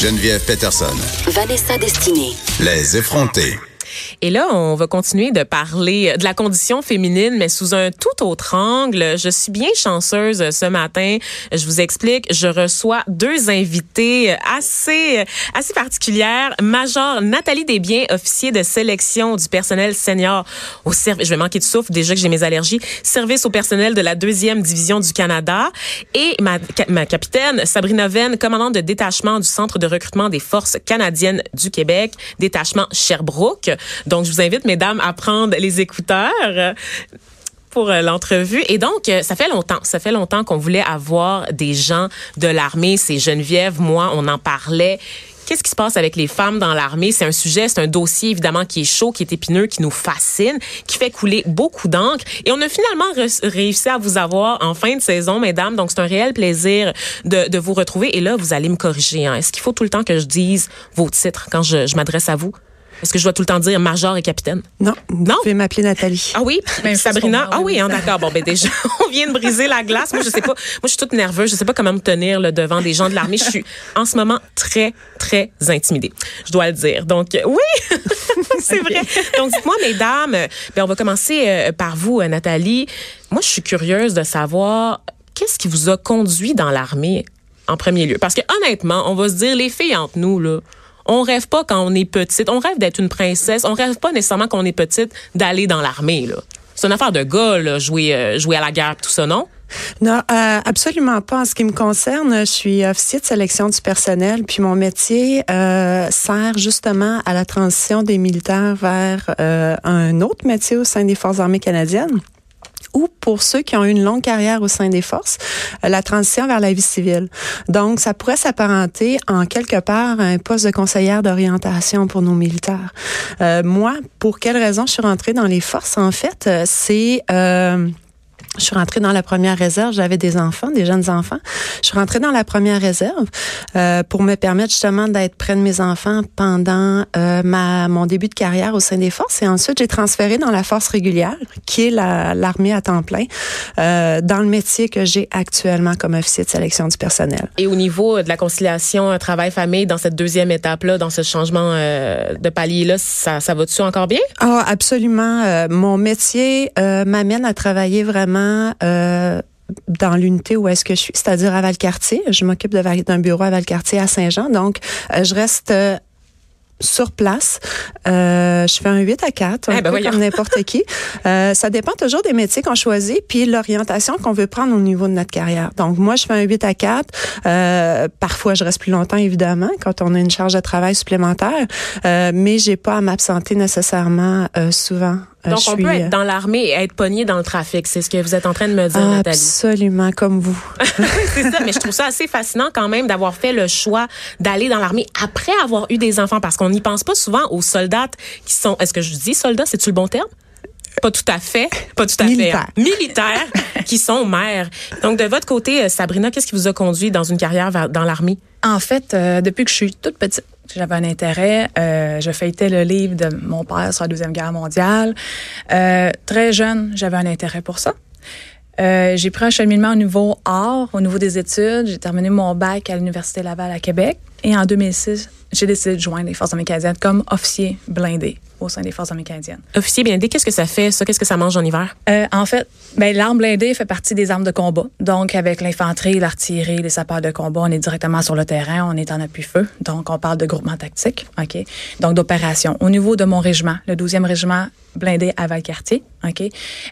Geneviève Peterson. Vanessa Destinée. Les effrontés. Et là, on va continuer de parler de la condition féminine, mais sous un tout autre angle. Je suis bien chanceuse ce matin. Je vous explique. Je reçois deux invités assez, assez particulières. Major Nathalie Desbiens, officier de sélection du personnel senior au service. Je vais manquer de souffle déjà que j'ai mes allergies. Service au personnel de la deuxième division du Canada. Et ma, ma capitaine, Sabrina Venn, commandante de détachement du Centre de recrutement des forces canadiennes du Québec, détachement Sherbrooke. Donc, je vous invite, mesdames, à prendre les écouteurs euh, pour euh, l'entrevue. Et donc, euh, ça fait longtemps, ça fait longtemps qu'on voulait avoir des gens de l'armée. C'est Geneviève, moi, on en parlait. Qu'est-ce qui se passe avec les femmes dans l'armée? C'est un sujet, c'est un dossier évidemment qui est chaud, qui est épineux, qui nous fascine, qui fait couler beaucoup d'encre. Et on a finalement réussi à vous avoir en fin de saison, mesdames. Donc, c'est un réel plaisir de, vous retrouver. Et là, vous allez me corriger. Hein. Est-ce qu'il faut tout le temps que je dise vos titres quand je m'adresse à vous? Est-ce que je dois tout le temps dire major et capitaine? Non. Non? Pouvez m'appeler Nathalie. Ah oui? Ben, Sabrina? Ah oui, hein, d'accord. Bon, ben déjà, on vient de briser la glace. Moi, je sais pas. Moi, je suis toute nerveuse. Je sais pas comment me tenir là, devant des gens de l'armée. Je suis en ce moment très, très intimidée. Je dois le dire. Donc, oui, c'est vrai. Donc, dites-moi, mesdames, ben, on va commencer euh, par vous, euh, Nathalie. Moi, je suis curieuse de savoir qu'est-ce qui vous a conduit dans l'armée en premier lieu? Parce que honnêtement, on va se dire, les filles entre nous, là, on rêve pas quand on est petite. On rêve d'être une princesse. On rêve pas nécessairement quand on est petite d'aller dans l'armée. C'est une affaire de gars, là, jouer, euh, à la guerre, tout ça, non? Non, euh, absolument pas. En ce qui me concerne, je suis officier de sélection du personnel, puis mon métier euh, sert justement à la transition des militaires vers un autre métier au sein des Forces armées canadiennes ou pour ceux qui ont eu une longue carrière au sein des forces, euh, la transition vers la vie civile. Donc, ça pourrait s'apparenter en quelque part à un poste de conseillère d'orientation pour nos militaires. Euh, moi, pour quelle raison je suis rentrée dans les forces, en fait, euh, c'est... Euh, je suis rentrée dans la première réserve. J'avais des enfants, des jeunes enfants. Je suis rentrée dans la première réserve euh, pour me permettre justement d'être près de mes enfants pendant euh, ma mon début de carrière au sein des forces. Et ensuite, j'ai transféré dans la force régulière, qui est l'armée à temps plein, euh, dans le métier que j'ai actuellement comme officier de sélection du personnel. Et au niveau de la conciliation travail-famille, dans cette deuxième étape-là, dans ce changement de palier-là, ça, ça va-tu encore bien? Ah, absolument. mon métier m'amène à travailler vraiment euh, dans l'unité où est-ce que je suis, c'est-à-dire à Valcartier. Je m'occupe d'un bureau à Valcartier à Saint-Jean. Donc, euh, je reste euh, sur place. Euh, je fais un 8 à 4, un eh ben peu comme n'importe qui. Euh, ça dépend toujours des métiers qu'on choisit, puis l'orientation qu'on veut prendre au niveau de notre carrière. Donc, moi, je fais un 8 à 4. Euh, parfois, je reste plus longtemps, évidemment, quand on a une charge de travail supplémentaire, mais j'ai pas à m'absenter nécessairement souvent. Euh, Donc, on peut être dans l'armée et être pogné dans le trafic. C'est ce que vous êtes en train de me dire, Nathalie. Absolument, comme vous. c'est ça, mais je trouve ça assez fascinant quand même d'avoir fait le choix d'aller dans l'armée après avoir eu des enfants, parce qu'on n'y pense pas souvent aux soldats qui sont... Est-ce que je dis soldats, c'est-tu le bon terme? pas tout à fait, pas tout à Militaire. fait, militaires qui sont mères. Donc de votre côté, euh, Sabrina, qu'est-ce qui vous a conduit dans une carrière dans l'armée? En fait, euh, depuis que je suis toute petite, j'avais un intérêt. Euh, je feuilletais le livre de mon père sur la Deuxième Guerre mondiale. Euh, très jeune, j'avais un intérêt pour ça. Euh, j'ai pris un cheminement au niveau art, au niveau des études. J'ai terminé mon bac à l'Université Laval à Québec. Et en 2006, j'ai décidé de joindre les Forces armées canadiennes comme officier blindé au sein des Forces armées canadiennes. Officier blindé, qu'est-ce que ça fait, ça? Qu'est-ce que ça mange en hiver? Euh, en fait, ben, l'arme blindée fait partie des armes de combat. Donc, avec l'infanterie, l'artillerie, les sapeurs de combat, on est directement sur le terrain, on est en appui-feu. Donc, on parle de groupement tactique, OK? Donc, d'opération. Au niveau de mon régiment, le 12e régiment blindé à Valcartier, OK?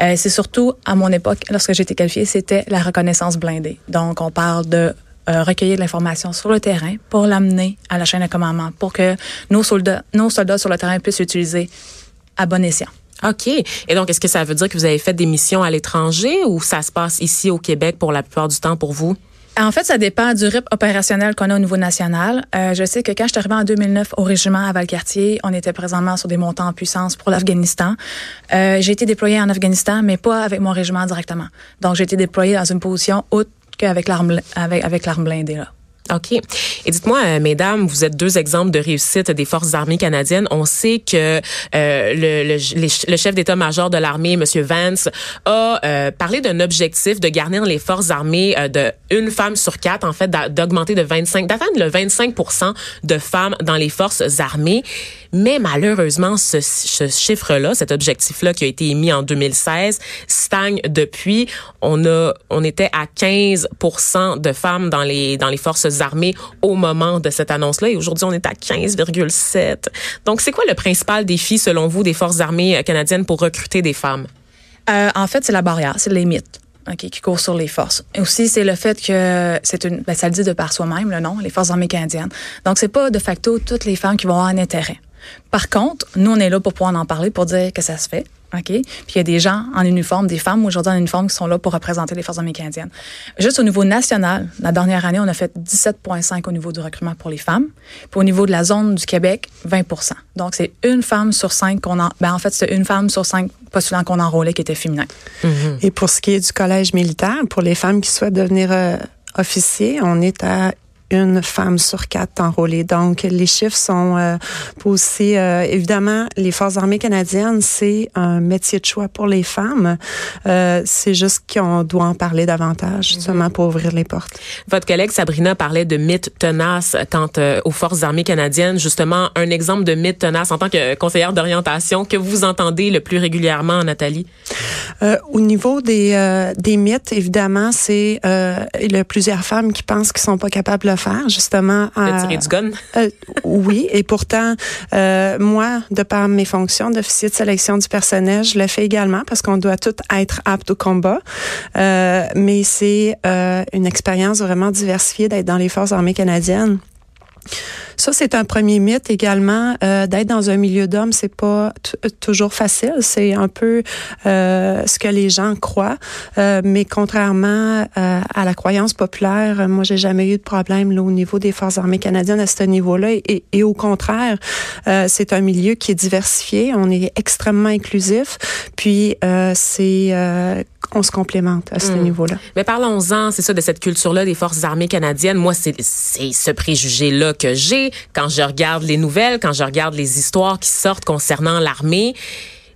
Euh, c'est surtout, à mon époque, lorsque j'étais qualifiée, c'était la reconnaissance blindée. Donc, on parle de euh, recueillir de l'information sur le terrain pour l'amener à la chaîne de commandement pour que nos soldats, nos soldats sur le terrain puissent l'utiliser à bon escient. OK. Et donc, est-ce que ça veut dire que vous avez fait des missions à l'étranger ou ça se passe ici au Québec pour la plupart du temps pour vous? En fait, ça dépend du RIP opérationnel qu'on a au niveau national. Euh, je sais que quand je suis arrivée en 2009 au régiment à Valcartier, on était présentement sur des montants en puissance pour l'Afghanistan. Euh, j'ai été déployée en Afghanistan, mais pas avec mon régiment directement. Donc, j'ai été déployée dans une position haute qu'avec l'arme avec, avec l'arme blindée là. OK. Et dites-moi, euh, mesdames, vous êtes deux exemples de réussite des forces armées canadiennes. On sait que euh, le, chef d'état-major de l'armée, M. Vance, a euh, parlé d'un objectif de garnir les forces armées de une femme sur quatre, en fait, d'augmenter de 25, d'atteindre le 25% de femmes dans les forces armées. Mais malheureusement, ce, ce chiffre-là, cet objectif-là qui a été émis en 2016, stagne depuis. On a, on était à 15% de femmes dans les dans les forces armées au moment de cette annonce-là, et aujourd'hui on est à 15,7. Donc, c'est quoi le principal défi selon vous des forces armées canadiennes pour recruter des femmes? Euh, en fait, c'est la barrière, c'est les mythes. Qui court sur les forces. Et aussi, c'est le fait que c'est une, ben, ça le dit de par soi-même, le nom, les forces armées canadiennes. Donc, c'est pas de facto toutes les femmes qui vont avoir un intérêt. Par contre, nous, on est là pour pouvoir en parler, pour dire que ça se fait. OK? Puis il y a des gens en uniforme, des femmes aujourd'hui en uniforme qui sont là pour représenter les forces armées canadiennes. Juste au niveau national, la dernière année, on a fait 17,5 au niveau du recrutement pour les femmes. Puis au niveau de la zone du Québec, 20 Donc c'est une femme sur cinq qu'on en... Ben, en fait, c'est une femme sur cinq postulants qu'on enrôlait qui était féminin. Et pour ce qui est du collège militaire, pour les femmes qui souhaitent devenir euh, officiers, on est à une femme sur quatre enrôlée. Donc, les chiffres sont euh, aussi, euh, évidemment, les Forces armées canadiennes, c'est un métier de choix pour les femmes. Euh, c'est juste qu'on doit en parler davantage, mhm. justement, pour ouvrir les portes. Votre collègue Sabrina parlait de mythes tenaces quant euh, aux Forces armées canadiennes. Justement, un exemple de mythe tenace en tant que conseillère d'orientation que vous entendez le plus régulièrement, Nathalie? Au niveau des, des mythes, évidemment, c'est il y a plusieurs femmes qui pensent qu'ils sont pas capables de faire, justement. De tirer du gun. Euh, oui, et pourtant, moi, de par mes fonctions d'officier de sélection du personnel, je le fais également parce qu'on doit tout être apte au combat. mais c'est une expérience vraiment diversifiée d'être dans les forces armées canadiennes. Ça, c'est un premier mythe également. Euh, D'être dans un milieu d'hommes, c'est pas toujours facile. C'est un peu euh, ce que les gens croient. Euh, mais contrairement euh, à la croyance populaire, moi, j'ai jamais eu de problème là, au niveau des forces armées canadiennes à ce niveau-là. Et, et, au contraire, euh, c'est un milieu qui est diversifié. On est extrêmement inclusif. Puis, c'est on se complémente à ce hmm. niveau-là. Mais parlons-en, c'est ça, de cette culture-là des forces armées canadiennes. Moi, c'est ce préjugé-là que j'ai quand je regarde les nouvelles, quand je regarde les histoires qui sortent concernant l'armée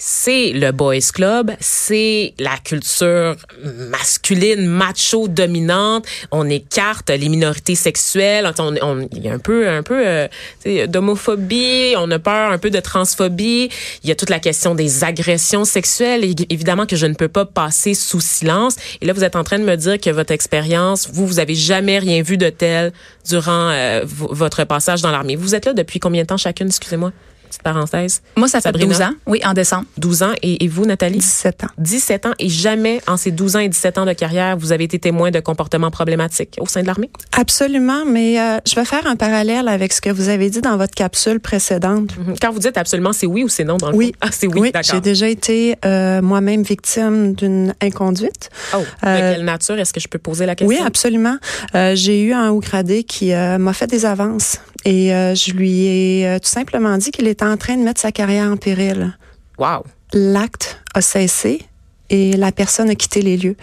c'est le boys club, c'est la culture masculine, macho dominante. On écarte les minorités sexuelles. On, il y a un peu, un peu euh, d'homophobie. On a peur un peu de transphobie. Il y a toute la question des agressions sexuelles. évidemment que je ne peux pas passer sous silence. Et là, vous êtes en train de me dire que votre expérience, vous, vous avez jamais rien vu de tel durant euh, votre passage dans l'armée. Vous êtes là depuis combien de temps chacune, excusez-moi? Petite parenthèse. Moi, ça fait 12 ans. Oui, en décembre. 12 ans. Et, et, vous, Nathalie? 17 ans. 17 ans. Et jamais, en ces 12 ans et 17 ans de carrière, vous avez été témoin de comportements problématiques au sein de l'armée? Absolument. Mais euh, je vais faire un parallèle avec ce que vous avez dit dans votre capsule précédente. Mhm. Quand vous dites absolument, c'est oui ou c'est non dans le Oui. Ah, c'est oui. oui J'ai déjà été euh, moi-même victime d'une inconduite. Oh. De euh, quelle nature? Est-ce que je peux poser la question? Oui, absolument. Euh, j'ai eu un haut gradé qui m'a fait des avances et euh, je lui ai euh, tout simplement dit qu'il était en train de mettre sa carrière en péril. Wow. L'acte a cessé et la personne a quitté les lieux.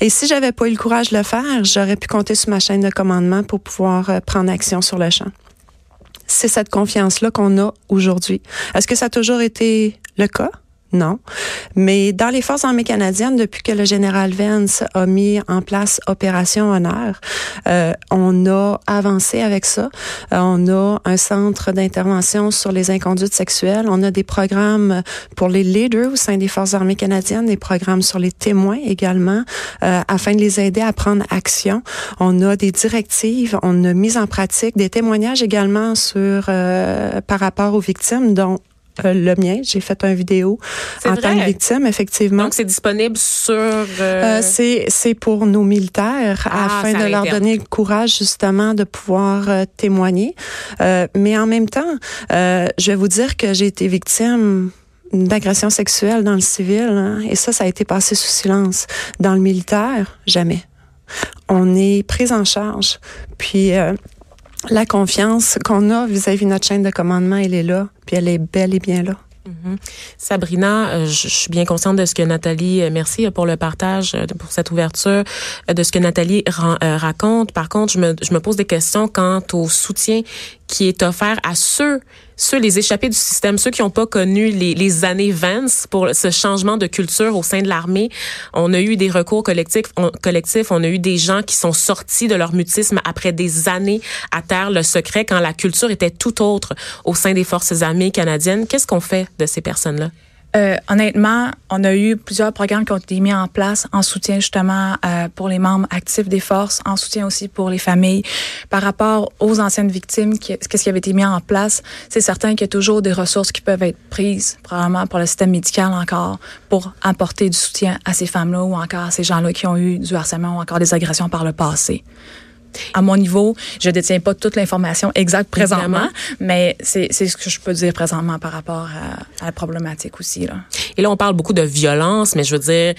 Et si j'avais pas eu le courage de le faire, j'aurais pu compter sur ma chaîne de commandement pour pouvoir euh, prendre action sur le champ. C'est cette confiance-là qu'on a aujourd'hui. Est-ce que ça a toujours été le cas? Non. Mais dans les forces armées canadiennes, depuis que le général Vance a mis en place Opération Honneur, euh, on a avancé avec ça. Euh, on a un centre d'intervention sur les inconduites sexuelles. On a des programmes pour les leaders au sein des forces armées canadiennes, des programmes sur les témoins également, euh, afin de les aider à prendre action. On a des directives, on a mis en pratique des témoignages également sur euh, par rapport aux victimes, dont euh, le mien. J'ai fait une vidéo en tant que victime, effectivement. Donc, c'est disponible sur... Euh... Euh, c'est pour nos militaires ah, afin de leur donner le courage, justement, de pouvoir euh, témoigner. mais en même temps, je vais vous dire que j'ai été victime d'agression sexuelle dans le civil. Hein, et ça, ça a été passé sous silence. Dans le militaire, jamais. On est pris en charge. Puis la confiance qu'on a vis-à-vis de notre chaîne de commandement, elle est là, puis elle est belle et bien là. Sabrina, euh, je, suis bien consciente de ce que Nathalie, euh, merci pour le partage, euh, pour cette ouverture euh, de ce que Nathalie euh, raconte. Par contre, je me pose des questions quant au soutien qui est offert à ceux, ceux les échappés du système, ceux qui n'ont pas connu les, années Vance pour ce changement de culture au sein de l'armée. On a eu des recours collectifs, on, collectifs, on a eu des gens qui sont sortis de leur mutisme après des années à terre le secret quand la culture était tout autre au sein des forces armées canadiennes. Qu'est-ce qu'on fait de ces personnes-là? Euh, honnêtement, on a eu plusieurs programmes qui ont été mis en place en soutien justement euh, pour les membres actifs des forces, en soutien aussi pour les familles. Par rapport aux anciennes victimes, qu'est-ce qui avait été mis en place, c'est certain qu'il y a toujours des ressources qui peuvent être prises, probablement pour le système médical encore, pour apporter du soutien à ces femmes-là ou encore à ces gens-là qui ont eu du harcèlement ou encore des agressions par le passé. À mon niveau, je détiens pas toute l'information exacte présentement, mais c'est c'est ce que je peux dire présentement par rapport à, à la problématique aussi. Là. Et là, on parle beaucoup de violence, mais je veux dire,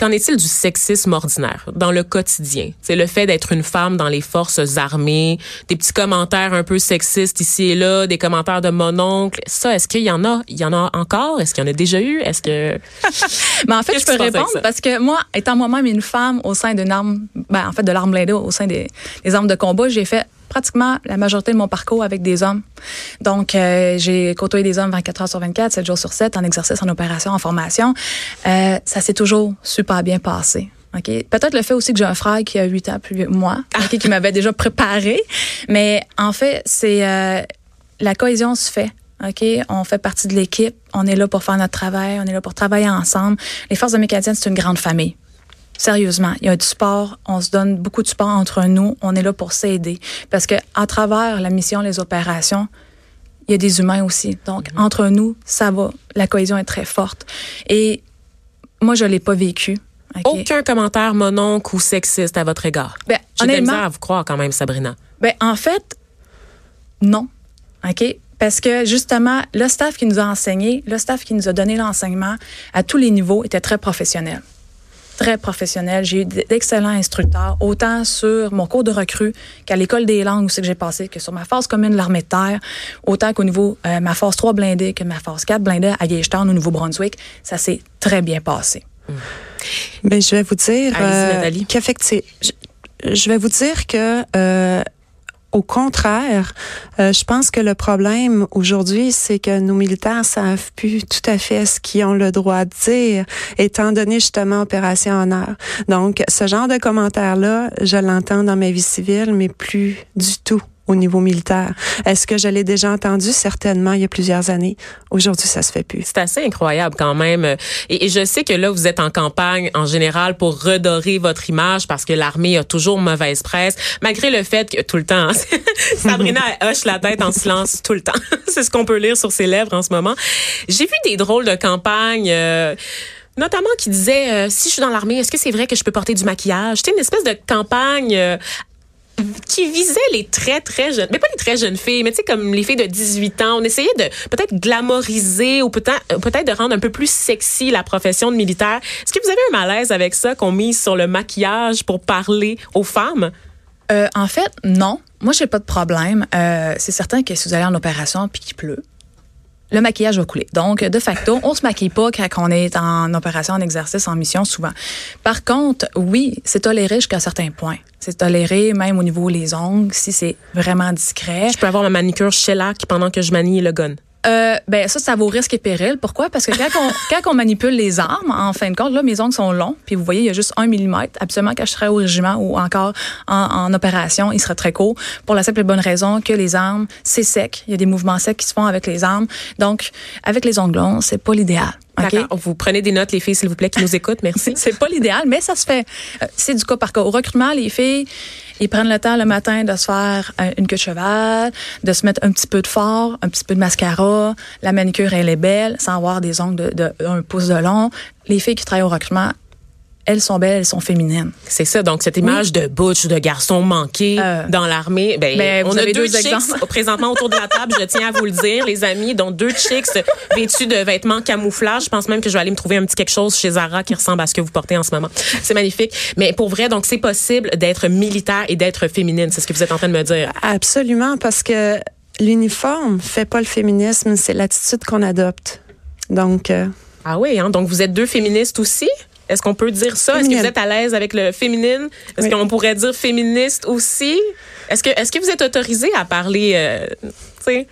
qu'en est-il du sexisme ordinaire dans le quotidien? C'est le fait d'être une femme dans les forces armées, des petits commentaires un peu sexistes ici et là, des commentaires de mon oncle. Ça, est-ce qu'il y en a? Il y en a encore? Est-ce qu'il y en a déjà eu? Est-ce que... Mais en fait, je peux répondre parce que moi, étant moi-même une femme au sein d'une arme, ben, en fait, de l'arme blindée au sein des, des armes de combat, j'ai fait pratiquement la majorité de mon parcours avec des hommes. Donc, euh, j'ai côtoyé des hommes 24 heures sur 24, 7 jours sur 7, en exercice, en opération, en formation. Euh, ça s'est toujours super bien passé. Peut-être le fait aussi que j'ai un frère qui a 8 ans plus vieux que moi, OK, qui m'avait déjà préparé. Mais en fait, c'est euh, la cohésion se fait. OK, on fait partie de l'équipe, on est là pour faire notre travail, on est là pour travailler ensemble. Les forces de mécaniciennes, c'est une grande famille. Sérieusement, il y a du sport, on se donne beaucoup de sport entre nous, on est là pour s'aider parce que à travers la mission, les opérations, il y a des humains aussi. Donc entre nous, ça va, la cohésion est très forte. Et moi, je l'ai pas vécu. Aucun commentaire mononcle ou sexiste à votre égard. Ben, J'ai honnêtement- à vous croire quand même, Sabrina. Ben, en fait, non. OK? Parce que justement, le staff qui nous a enseigné, le staff qui nous a donné l'enseignement à tous les niveaux était très professionnel. Très professionnel. J'ai eu d'excellents instructeurs, autant sur mon cours de recrue qu'à l'école des langues où c'est que j'ai passé, que sur ma phase commune de l'armée de terre, autant qu'au niveau euh, ma phase 3 blindée que ma phase 4 blindée à Gagetown au Nouveau-Brunswick. Ça s'est très bien passé. Mais je vais vous dire Nathalie. qu'effectivement, je, je vais vous dire que euh, au contraire, euh, je pense que le problème aujourd'hui, c'est que nos militaires savent plus tout à fait ce qu'ils ont le droit de dire, étant donné justement Opération Honneur. Donc, ce genre de commentaires-là, je l'entends dans ma vie civile, mais plus du tout au niveau militaire. Est-ce que je l'ai déjà entendu? Certainement, il y a plusieurs années. Aujourd'hui, ça se fait plus. C'est assez incroyable quand même. Et, je sais que là, vous êtes en campagne en général pour redorer votre image parce que l'armée a toujours mauvaise presse, malgré le fait que tout le temps, Sabrina elle hoche la tête en silence tout le temps. C'est ce qu'on peut lire sur ses lèvres en ce moment. J'ai vu des drôles de campagnes. euh, Notamment qui disaient euh, si je suis dans l'armée, est-ce que c'est vrai que je peux porter du maquillage C'était une espèce de campagne euh, qui visait les très très jeunes, mais pas les très jeunes filles, mais tu sais comme les filles de 18 ans. On essayait de peut-être glamoriser ou peut-être euh, peut-être de rendre un peu plus sexy la profession de militaire. Est-ce que vous avez un malaise avec ça qu'on mise sur le maquillage pour parler aux femmes? Euh, en fait, non. Moi, j'ai pas de problème. Euh, c'est certain que si vous allez en opération puis qu'il pleut, le maquillage va couler. Donc, de facto, on se maquille pas quand on est en opération, en exercice, en mission, souvent. Par contre, oui, c'est toléré jusqu'à un certain point. C'est toléré même au niveau des ongles, si c'est vraiment discret. Je peux avoir ma manicure shellac pendant que je manie le gun. Euh, ben ça, ça vaut risque et péril. Pourquoi? Parce que quand on, quand on manipule les armes, en fin de compte, là, mes ongles sont longs, puis vous voyez, il y a juste un millimètre. Absolument, quand je serais au régiment ou encore en, en opération, il serait très court, pour la simple et bonne raison que les armes, c'est sec. Il y a des mouvements secs qui se font avec les armes. Donc, avec les ongles longs, c'est pas l'idéal. OK? D'accord. Vous prenez des notes, les filles, s'il vous plaît, qui nous écoutent. Merci. C'est pas l'idéal, mais ça se fait. Euh, C'est du cas par cas. Au recrutement, les filles, ils prennent le temps le matin de se faire euh, une queue de cheval, de se mettre un petit peu de fard, un petit peu de mascara. La manicure, elle est belle, sans avoir des ongles de, pouce de long. Les filles qui travaillent au recrutement, elles sont belles, elles sont féminines. C'est ça. Donc, cette image de butch, de garçon manqué Euh, dans l'armée, ben, ben, on a deux deux chicks présentement autour de la table. Je tiens à vous le dire, les amis, dont deux chicks vêtus de vêtements camouflage. Je pense même que je vais aller me trouver un petit quelque chose chez Zara qui ressemble à ce que vous portez en ce moment. C'est magnifique. Mais pour vrai, donc, c'est possible d'être militaire et d'être féminine. C'est ce que vous êtes en train de me dire. Absolument, parce que l'uniforme fait pas le féminisme, c'est l'attitude qu'on adopte. Donc, euh, Ah oui, hein? donc vous êtes deux féministes aussi? Est-ce qu'on peut dire ça? Est-ce que vous êtes à l'aise avec le féminine? Est-ce Oui. qu'on pourrait dire féministe aussi? Est-ce que, est-ce que vous êtes autorisé à parler, euh, tu sais,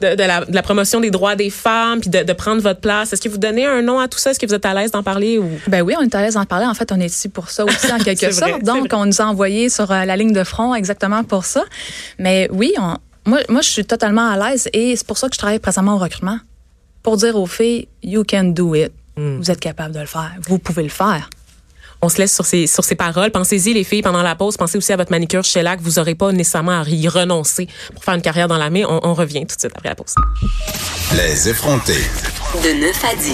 de, de la, de la promotion des droits des femmes, puis de, de prendre votre place? Est-ce que vous donnez un nom à tout ça? Est-ce que vous êtes à l'aise d'en parler? Ou... Ben oui, on est à l'aise d'en parler. En fait, on est ici pour ça aussi, en quelque vrai, sorte. Donc, on nous a envoyé sur euh, la ligne de front exactement pour ça. Mais oui, on- moi, moi, je suis totalement à l'aise et c'est pour ça que je travaille présentement au recrutement. Pour dire aux filles, you can do it. Hmm. Vous êtes capable de le faire. Vous pouvez le faire. On se laisse sur ces, sur ces paroles. Pensez-y, les filles, pendant la pause. Pensez aussi à votre manicure chez Lac. Vous n'aurez pas nécessairement à y renoncer pour faire une carrière dans la main. On, on revient tout de suite après la pause. Les effrontés. De 9 à 10.